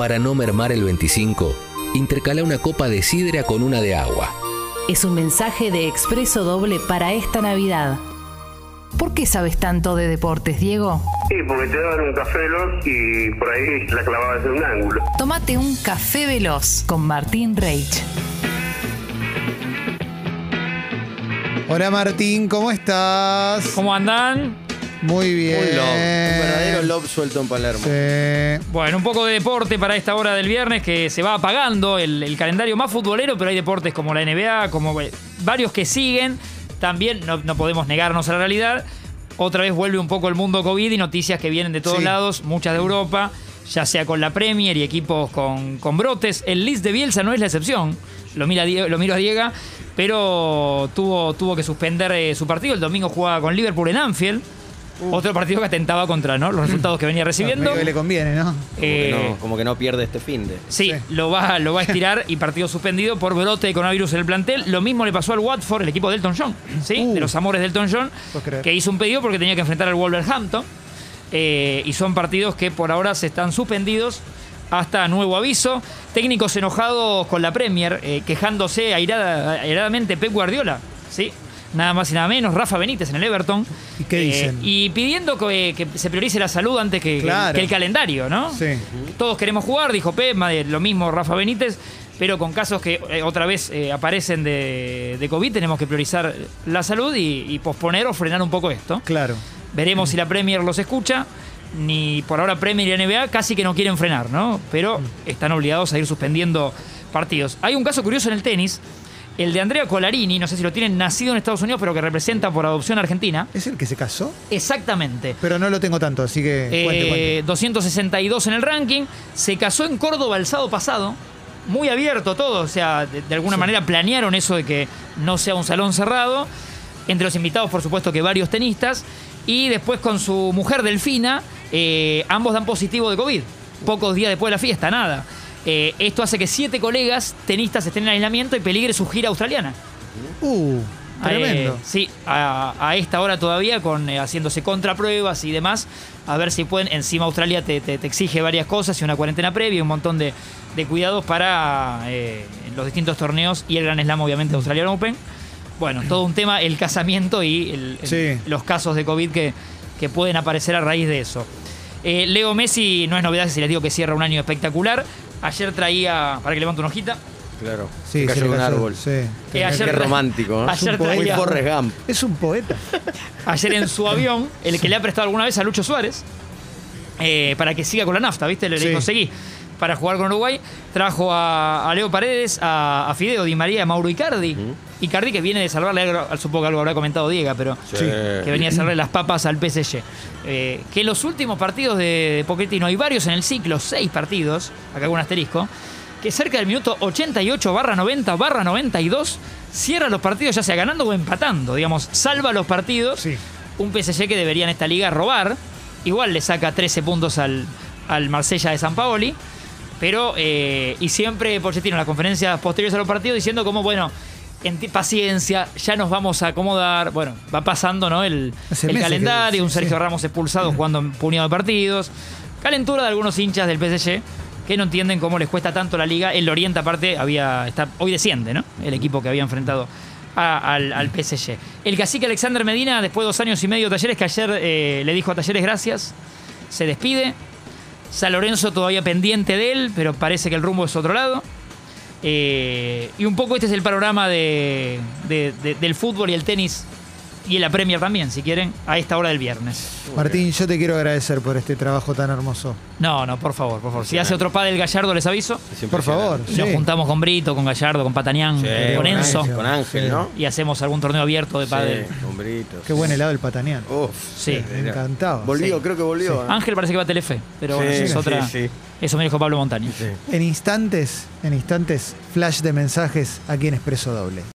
Para no mermar el 25, intercala una copa de sidra con una de agua. Es un mensaje de expreso doble para esta Navidad. ¿Por qué sabes tanto de deportes, Diego? Sí, porque te daban un café veloz y por ahí la clavabas en un ángulo. Tómate un café veloz con Martín Reich. Hola Martín, ¿cómo estás? ¿Cómo andan? Muy bien. Un lob, un verdadero lob suelto en Palermo. Sí. Bueno, un poco de deporte para esta hora del viernes que se va apagando el, el calendario más futbolero, pero hay deportes como la NBA, como eh, varios que siguen. También no, no podemos negarnos a la realidad. Otra vez vuelve un poco el mundo COVID y noticias que vienen de todos Sí. lados, muchas de Europa, ya sea con la Premier y equipos con, con brotes. El Leeds de Bielsa no es la excepción. Lo, mira, lo miro a Diego, pero tuvo, tuvo que suspender eh, su partido. El domingo jugaba con Liverpool en Anfield. Otro partido que atentaba contra ¿no? los resultados que venía recibiendo. Que le conviene, ¿no? Como, Eh, que no, como que no pierde este fin de. Sí, Sí. Lo, va, lo va a estirar y partido suspendido por brote de coronavirus en el plantel. Lo mismo le pasó al Watford, el equipo de Elton John, ¿sí? Uh. de los amores de Elton John, que hizo un pedido porque tenía que enfrentar al Wolverhampton. Eh, y son partidos que por ahora se están suspendidos hasta nuevo aviso. Técnicos enojados con la Premier, eh, quejándose airada- airadamente Pep Guardiola, ¿sí? Nada más y nada menos, Rafa Benítez en el Everton. ¿Y qué Eh, dicen? y pidiendo que, que se priorice la salud antes que, que- Claro. que el calendario, ¿no? Sí. Todos queremos jugar, dijo Pep, madre, lo mismo Rafa Benítez, pero con casos que eh, otra vez eh, aparecen de, de COVID, tenemos que priorizar la salud y, y posponer o frenar un poco esto. Claro. Veremos si la Premier los escucha. Ni por ahora Premier y NBA casi que no quieren frenar, ¿no? Pero están obligados a ir suspendiendo partidos. Hay un caso curioso en el tenis, el de Andrea Colarini, no sé si lo tienen, nacido en Estados Unidos, pero que representa por adopción a Argentina. ¿Es el que se casó? Exactamente. Pero no lo tengo tanto, así que cuente, Eh, cuente. 262 en el ranking. Se casó en Córdoba el sábado pasado. Muy abierto todo. O sea, de, de alguna manera planearon eso de que no sea un salón cerrado. Entre los invitados, por supuesto, que varios tenistas. Y después con su mujer Delfina, eh, ambos dan positivo de COVID. Pocos días después de la fiesta, nada. Eh, esto hace que siete colegas tenistas estén en aislamiento y peligre su gira australiana. Uh, tremendo. Eh, sí, a, a esta hora todavía, con eh, haciéndose contrapruebas y demás, a ver si pueden. Encima Australia te, te- te exige varias cosas y una cuarentena previa y un montón de, de cuidados para los distintos torneos y el Gran Slam, obviamente, de Australian Open. Bueno, todo un tema, el casamiento y el- el- Sí. los casos de COVID que, que pueden aparecer a raíz de eso. Eh, Leo Messi, no es novedad si les digo que cierra un año espectacular. Ayer traía, para que levante una hojita, Claro. Sí, se cayó se un cayó, árbol. sí. Eh, ayer Qué romántico, ¿no? ayer Es un Muy traía- Forrest Gump. Es un poeta. ayer en su avión, el que le ha prestado alguna vez a Lucho Suárez, eh, para que siga con la nafta, ¿viste? Le, le Sí. conseguí para jugar con Uruguay. Trajo a, a Leo Paredes, a, a Fideo Di María, a Mauro Icardi. Icardi que viene de salvarle, supongo que algo habrá comentado Diego, pero Sí. que venía a salvarle las papas al PSG. Eh, que en los últimos partidos de, de Pochettino, hay varios en el ciclo, seis partidos, acá con un asterisco, que cerca del minuto 88 barra 90 barra 92 cierra los partidos ya sea ganando o empatando, digamos, salva los partidos Sí. un PSG que debería en esta liga robar. Igual le saca 13 puntos al, al Marsella de San Paoli. Pero, eh, y siempre Pochettino en las conferencias posteriores a los partidos diciendo como, bueno, en paciencia, ya nos vamos a acomodar. Bueno, va pasando, ¿no? El, el calendario, que- un Sergio sí. Ramos expulsado jugando un puñado de partidos. Calentura de algunos hinchas del PSG que no entienden cómo les cuesta tanto la liga. El Oriente, aparte, había está, hoy desciende, ¿no? El equipo que había enfrentado a- al, al PSG. El cacique Alexander Medina, después de dos años y medio de Talleres, que ayer eh, le dijo a Talleres gracias, se despide. San Lorenzo todavía pendiente de él, pero parece que el rumbo es otro lado. Eh, y un poco este es el panorama de- de- de- del fútbol y el tenis y en la Premier también, si quieren, a esta hora del viernes. Martín, yo te quiero agradecer por este trabajo tan hermoso. No, no, por favor, por favor. Si hace otro padre el Gallardo, les aviso. Por favor. Nos Sí. juntamos con Brito, con Gallardo, con Patanián, Sí, con Enzo. Ángel. Con Ángel, ¿no? Y hacemos algún torneo abierto de padre. Sí, hombritos. Qué buen helado el pataneán. Uf. Sí. Me encantaba. Volvió, Sí. creo que volvió. ¿eh? Ángel parece que va a Telefe, pero Sí, bueno, eso es sí, otra. sí. Eso me dijo Pablo Montaño. Sí. En instantes, en instantes, flash de mensajes aquí en Expreso Doble.